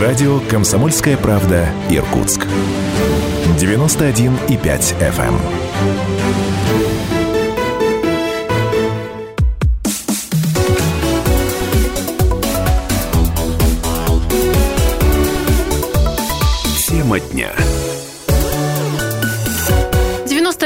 Радио «Комсомольская правда» Иркутск. 91,5 FM. Тема дня.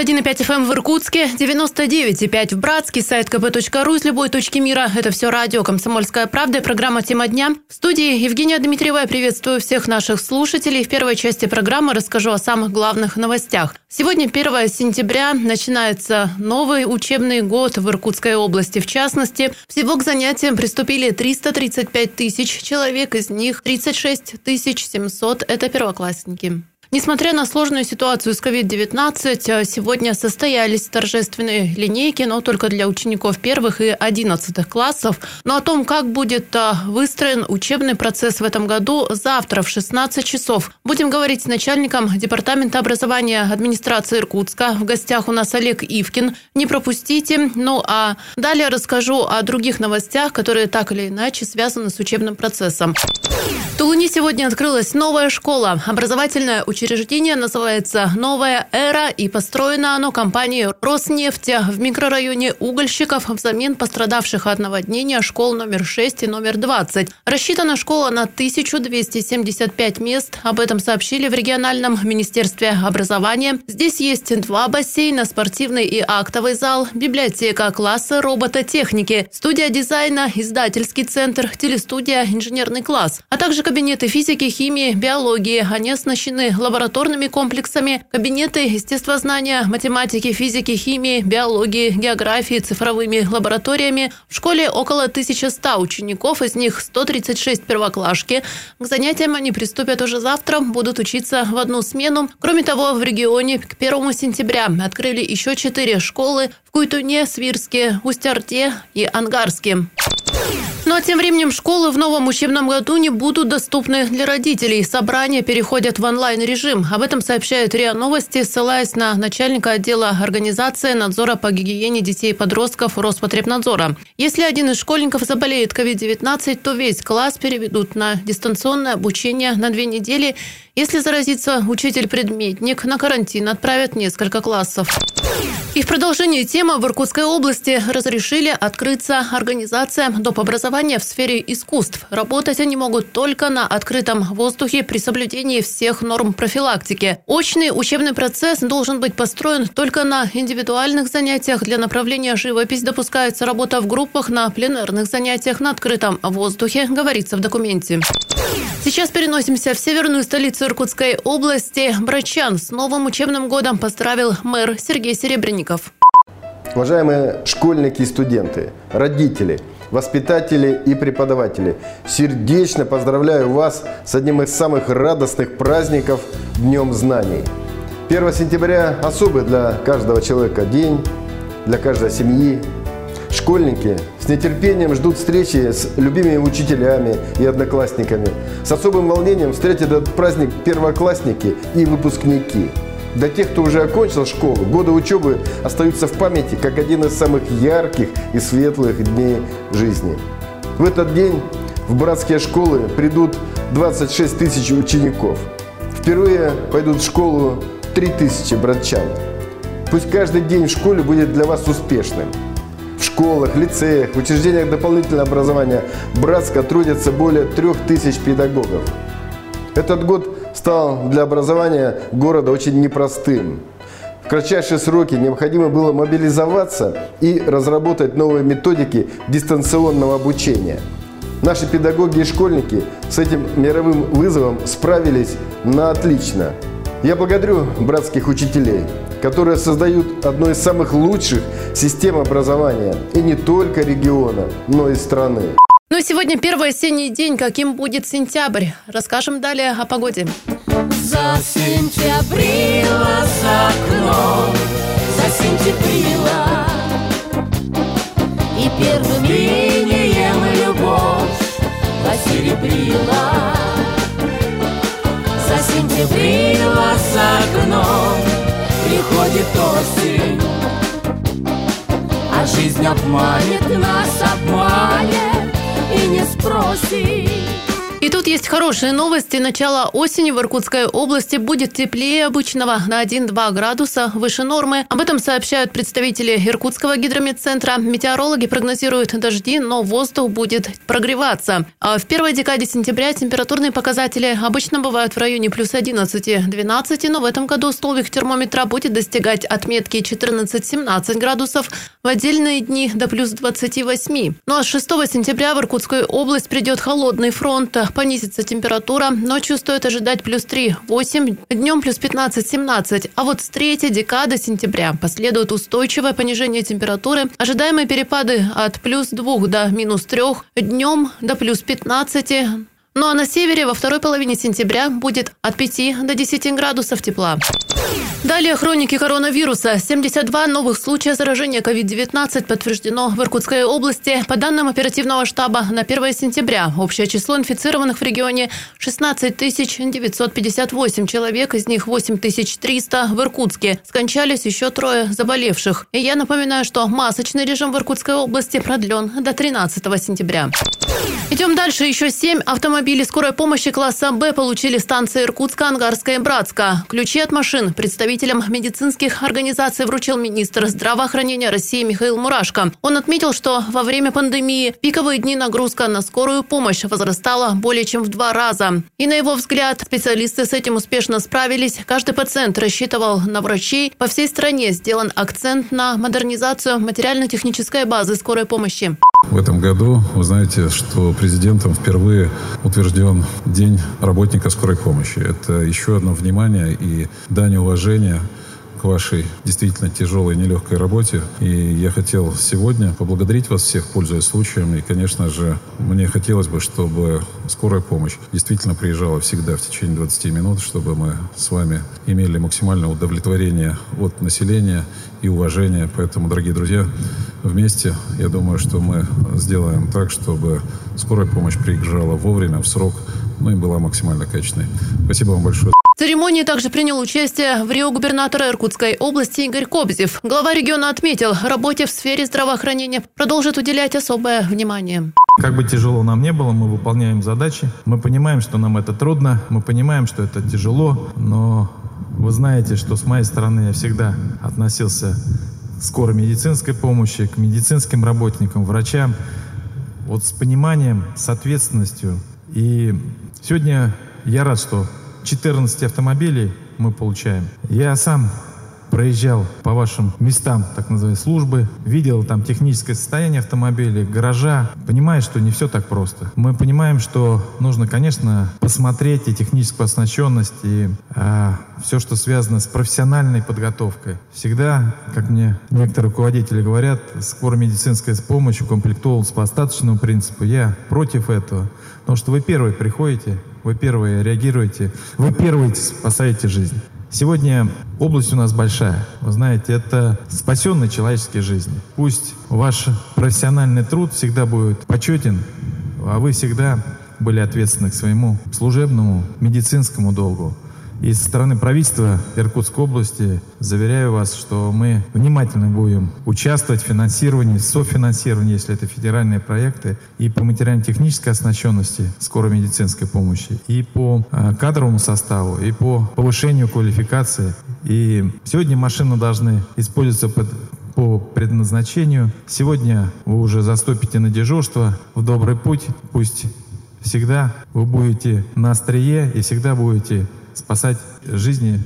91,5 FM в Иркутске, 99,5 в Братске, сайт kp.ру из любой точки мира. Это все радио «Комсомольская правда» программа «Тема дня». В студии Евгения Дмитриева. Я приветствую всех наших слушателей. В первой части программы расскажу о самых главных новостях. Сегодня 1 сентября начинается новый учебный год в Иркутской области. В частности, всего к занятиям приступили 335 тысяч человек, из них 36 тысяч 700 – это первоклассники. Несмотря на сложную ситуацию с COVID-19, сегодня состоялись торжественные линейки, но только для учеников первых и одиннадцатых классов. Но о том, как будет а, выстроен учебный процесс в этом году, завтра в 16 часов. Будем говорить с начальником Департамента образования администрации Иркутска. В гостях у нас Олег Ивкин. Не пропустите. Ну а далее расскажу о других новостях, которые так или иначе связаны с учебным процессом. В Тулуне сегодня открылась новая школа. Образовательная учебная Учреждение называется «Новая эра» и построено оно компанией «Роснефть» в микрорайоне угольщиков взамен пострадавших от наводнения школ номер 6 и номер 20. Рассчитана школа на 1275 мест. Об этом сообщили в региональном министерстве образования. Здесь есть два бассейна, спортивный и актовый зал, библиотека, классы робототехники, студия дизайна, издательский центр, телестудия, инженерный класс, а также кабинеты физики, химии, биологии. Они оснащены лабораториями лабораторными комплексами, кабинеты естествознания, математики, физики, химии, биологии, географии, цифровыми лабораториями. В школе около 1100 учеников, из них 136 первоклашки. К занятиям они приступят уже завтра, будут учиться в одну смену. Кроме того, в регионе к 1 сентября открыли еще четыре школы в Куйтуне, Свирске, Устярте и Ангарске. А тем временем школы в новом учебном году не будут доступны для родителей. Собрания переходят в онлайн-режим. Об этом сообщают РИА Новости, ссылаясь на начальника отдела организации надзора по гигиене детей и подростков Роспотребнадзора. Если один из школьников заболеет COVID-19, то весь класс переведут на дистанционное обучение на две недели. Если заразится учитель-предметник, на карантин отправят несколько классов. И в продолжении темы в Иркутской области разрешили открыться организациям доп. образования в сфере искусств. Работать они могут только на открытом воздухе при соблюдении всех норм профилактики. Очный учебный процесс должен быть построен только на индивидуальных занятиях. Для направления живопись допускается работа в группах на пленарных занятиях на открытом воздухе, говорится в документе. Сейчас переносимся в северную столицу Иркутской области. Брачан с новым учебным годом поздравил мэр Сергей Серебренников. Уважаемые школьники и студенты, родители, воспитатели и преподаватели, сердечно поздравляю вас с одним из самых радостных праздников – Днем Знаний. 1 сентября – особый для каждого человека день, для каждой семьи, Школьники с нетерпением ждут встречи с любимыми учителями и одноклассниками. С особым волнением встретят этот праздник первоклассники и выпускники. Для тех, кто уже окончил школу, годы учебы остаются в памяти как один из самых ярких и светлых дней жизни. В этот день в братские школы придут 26 тысяч учеников. Впервые пойдут в школу 3 тысячи братчан. Пусть каждый день в школе будет для вас успешным – в школах, лицеях, учреждениях дополнительного образования Братска трудятся более трех тысяч педагогов. Этот год стал для образования города очень непростым. В кратчайшие сроки необходимо было мобилизоваться и разработать новые методики дистанционного обучения. Наши педагоги и школьники с этим мировым вызовом справились на отлично. Я благодарю братских учителей которые создают одну из самых лучших систем образования и не только региона, но и страны. Ну, сегодня первый осенний день. Каким будет сентябрь? Расскажем далее о погоде. За сентябрила за окном, за сентябрила И первым линием любовь посеребрила За сентябрила за окном приходит осень А жизнь обманет нас, обманет и не спросит тут есть хорошие новости. Начало осени в Иркутской области будет теплее обычного на 1-2 градуса выше нормы. Об этом сообщают представители Иркутского гидрометцентра. Метеорологи прогнозируют дожди, но воздух будет прогреваться. А в первой декаде сентября температурные показатели обычно бывают в районе плюс 11-12, но в этом году столбик термометра будет достигать отметки 14-17 градусов, в отдельные дни до плюс 28. Ну а с 6 сентября в Иркутскую область придет холодный фронт понизится температура. Ночью стоит ожидать плюс 3-8, днем плюс 15-17. А вот с третьей декады сентября последует устойчивое понижение температуры. Ожидаемые перепады от плюс 2 до минус 3, днем до плюс 15, ну а на севере во второй половине сентября будет от 5 до 10 градусов тепла. Далее хроники коронавируса. 72 новых случая заражения COVID-19 подтверждено в Иркутской области. По данным оперативного штаба, на 1 сентября общее число инфицированных в регионе 16 958 человек, из них 8 300 в Иркутске. Скончались еще трое заболевших. И я напоминаю, что масочный режим в Иркутской области продлен до 13 сентября. Идем дальше. Еще семь автомобилей скорой помощи класса «Б» получили станции Иркутска, Ангарская и Братска. Ключи от машин представителям медицинских организаций вручил министр здравоохранения России Михаил Мурашко. Он отметил, что во время пандемии пиковые дни нагрузка на скорую помощь возрастала более чем в два раза. И на его взгляд, специалисты с этим успешно справились. Каждый пациент рассчитывал на врачей. По всей стране сделан акцент на модернизацию материально-технической базы скорой помощи. В этом году вы знаете, что президентом впервые утвержден День работника скорой помощи. Это еще одно внимание и дань уважения к вашей действительно тяжелой, нелегкой работе. И я хотел сегодня поблагодарить вас всех, пользуясь случаем. И, конечно же, мне хотелось бы, чтобы скорая помощь действительно приезжала всегда в течение 20 минут, чтобы мы с вами имели максимальное удовлетворение от населения и уважение. Поэтому, дорогие друзья, вместе, я думаю, что мы сделаем так, чтобы скорая помощь приезжала вовремя, в срок, ну и была максимально качественной. Спасибо вам большое. Церемонии также принял участие в Рио губернатора Иркутской области Игорь Кобзев. Глава региона отметил, работе в сфере здравоохранения продолжит уделять особое внимание. Как бы тяжело нам не было, мы выполняем задачи. Мы понимаем, что нам это трудно, мы понимаем, что это тяжело, но вы знаете, что с моей стороны я всегда относился к скорой медицинской помощи, к медицинским работникам, врачам, вот с пониманием, с ответственностью. И сегодня я рад, что 14 автомобилей мы получаем. Я сам проезжал по вашим местам, так называемой службы, видел там техническое состояние автомобиля, гаража, понимаю, что не все так просто. Мы понимаем, что нужно, конечно, посмотреть и техническую оснащенность, и а, все, что связано с профессиональной подготовкой. Всегда, как мне некоторые руководители говорят, скорая медицинская помощь укомплектовалась по остаточному принципу. Я против этого, потому что вы первые приходите, вы первые реагируете, вы первые спасаете жизнь. Сегодня область у нас большая. Вы знаете, это спасенные человеческие жизни. Пусть ваш профессиональный труд всегда будет почетен, а вы всегда были ответственны к своему служебному медицинскому долгу. И со стороны правительства Иркутской области заверяю вас, что мы внимательно будем участвовать в финансировании, софинансировании, если это федеральные проекты, и по материально-технической оснащенности скорой медицинской помощи, и по э, кадровому составу, и по повышению квалификации. И сегодня машины должны использоваться под по предназначению. Сегодня вы уже заступите на дежурство в добрый путь. Пусть всегда вы будете на острие и всегда будете спасать жизни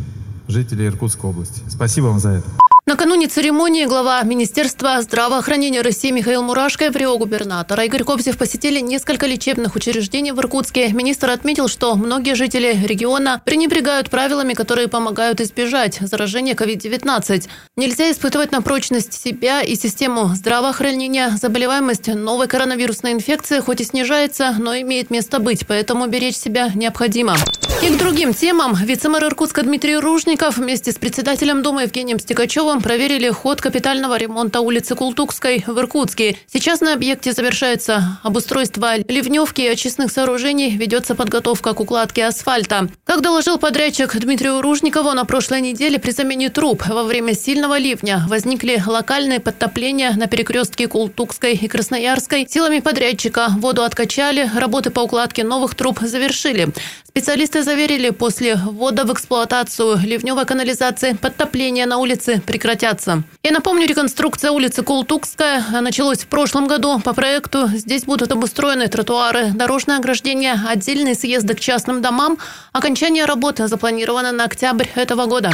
жителей Иркутской области. Спасибо вам за это. Накануне церемонии глава Министерства здравоохранения России Михаил Мурашко и прио-губернатора Игорь Кобзев посетили несколько лечебных учреждений в Иркутске. Министр отметил, что многие жители региона пренебрегают правилами, которые помогают избежать заражения COVID-19. Нельзя испытывать на прочность себя и систему здравоохранения. Заболеваемость новой коронавирусной инфекции хоть и снижается, но имеет место быть, поэтому беречь себя необходимо. И к другим темам. Вице-мэр Иркутска Дмитрий Ружников вместе с председателем Думы Евгением Стекачевым Проверили ход капитального ремонта улицы Култукской в Иркутске. Сейчас на объекте завершается обустройство ливневки и очистных сооружений, ведется подготовка к укладке асфальта. Как доложил подрядчик Дмитрию Ружникову, на прошлой неделе при замене труб во время сильного ливня возникли локальные подтопления на перекрестке Култукской и Красноярской. Силами подрядчика воду откачали, работы по укладке новых труб завершили. Специалисты заверили, после ввода в эксплуатацию ливневой канализации подтопления на улице прекратятся. Я напомню, реконструкция улицы Култукская началась в прошлом году. По проекту здесь будут обустроены тротуары, дорожное ограждение, отдельные съезды к частным домам. Окончание работы запланировано на октябрь этого года.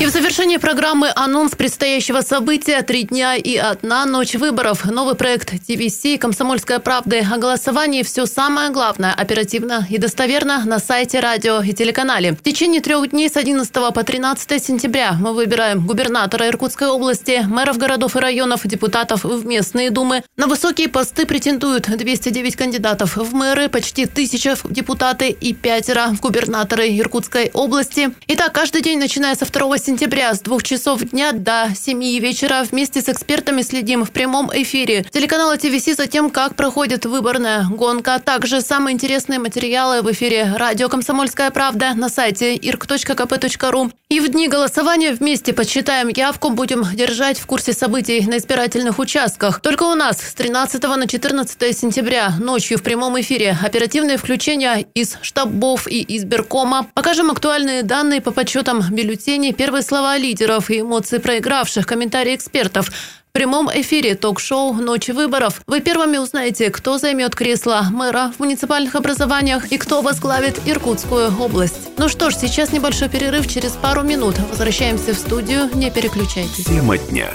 И в завершении программы анонс предстоящего события «Три дня и одна ночь выборов». Новый проект ТВС «Комсомольская правда» о голосовании «Все самое главное» оперативно и достоверно на сайте, радио и телеканале. В течение трех дней с 11 по 13 сентября мы выбираем губернатора Иркутской области, мэров городов и районов, депутатов в местные думы. На высокие посты претендуют 209 кандидатов в мэры, почти тысяча в депутаты и пятеро в губернаторы Иркутской области. Итак, каждый день, начиная со 2 сентября с двух часов дня до 7 вечера вместе с экспертами следим в прямом эфире. Телеканала ТВС за тем, как проходит выборная гонка. Также самые интересные материалы в эфире радио «Комсомольская правда» на сайте irk.kp.ru. И в дни голосования вместе подсчитаем явку, будем держать в курсе событий на избирательных участках. Только у нас с 13 на 14 сентября ночью в прямом эфире оперативные включения из штабов и избиркома. Покажем актуальные данные по подсчетам бюллетеней, первые слова лидеров и эмоции проигравших, комментарии экспертов. В прямом эфире ток-шоу «Ночи выборов». Вы первыми узнаете, кто займет кресло мэра в муниципальных образованиях и кто возглавит Иркутскую область. Ну что ж, сейчас небольшой перерыв. Через пару минут возвращаемся в студию. Не переключайтесь. Тема дня.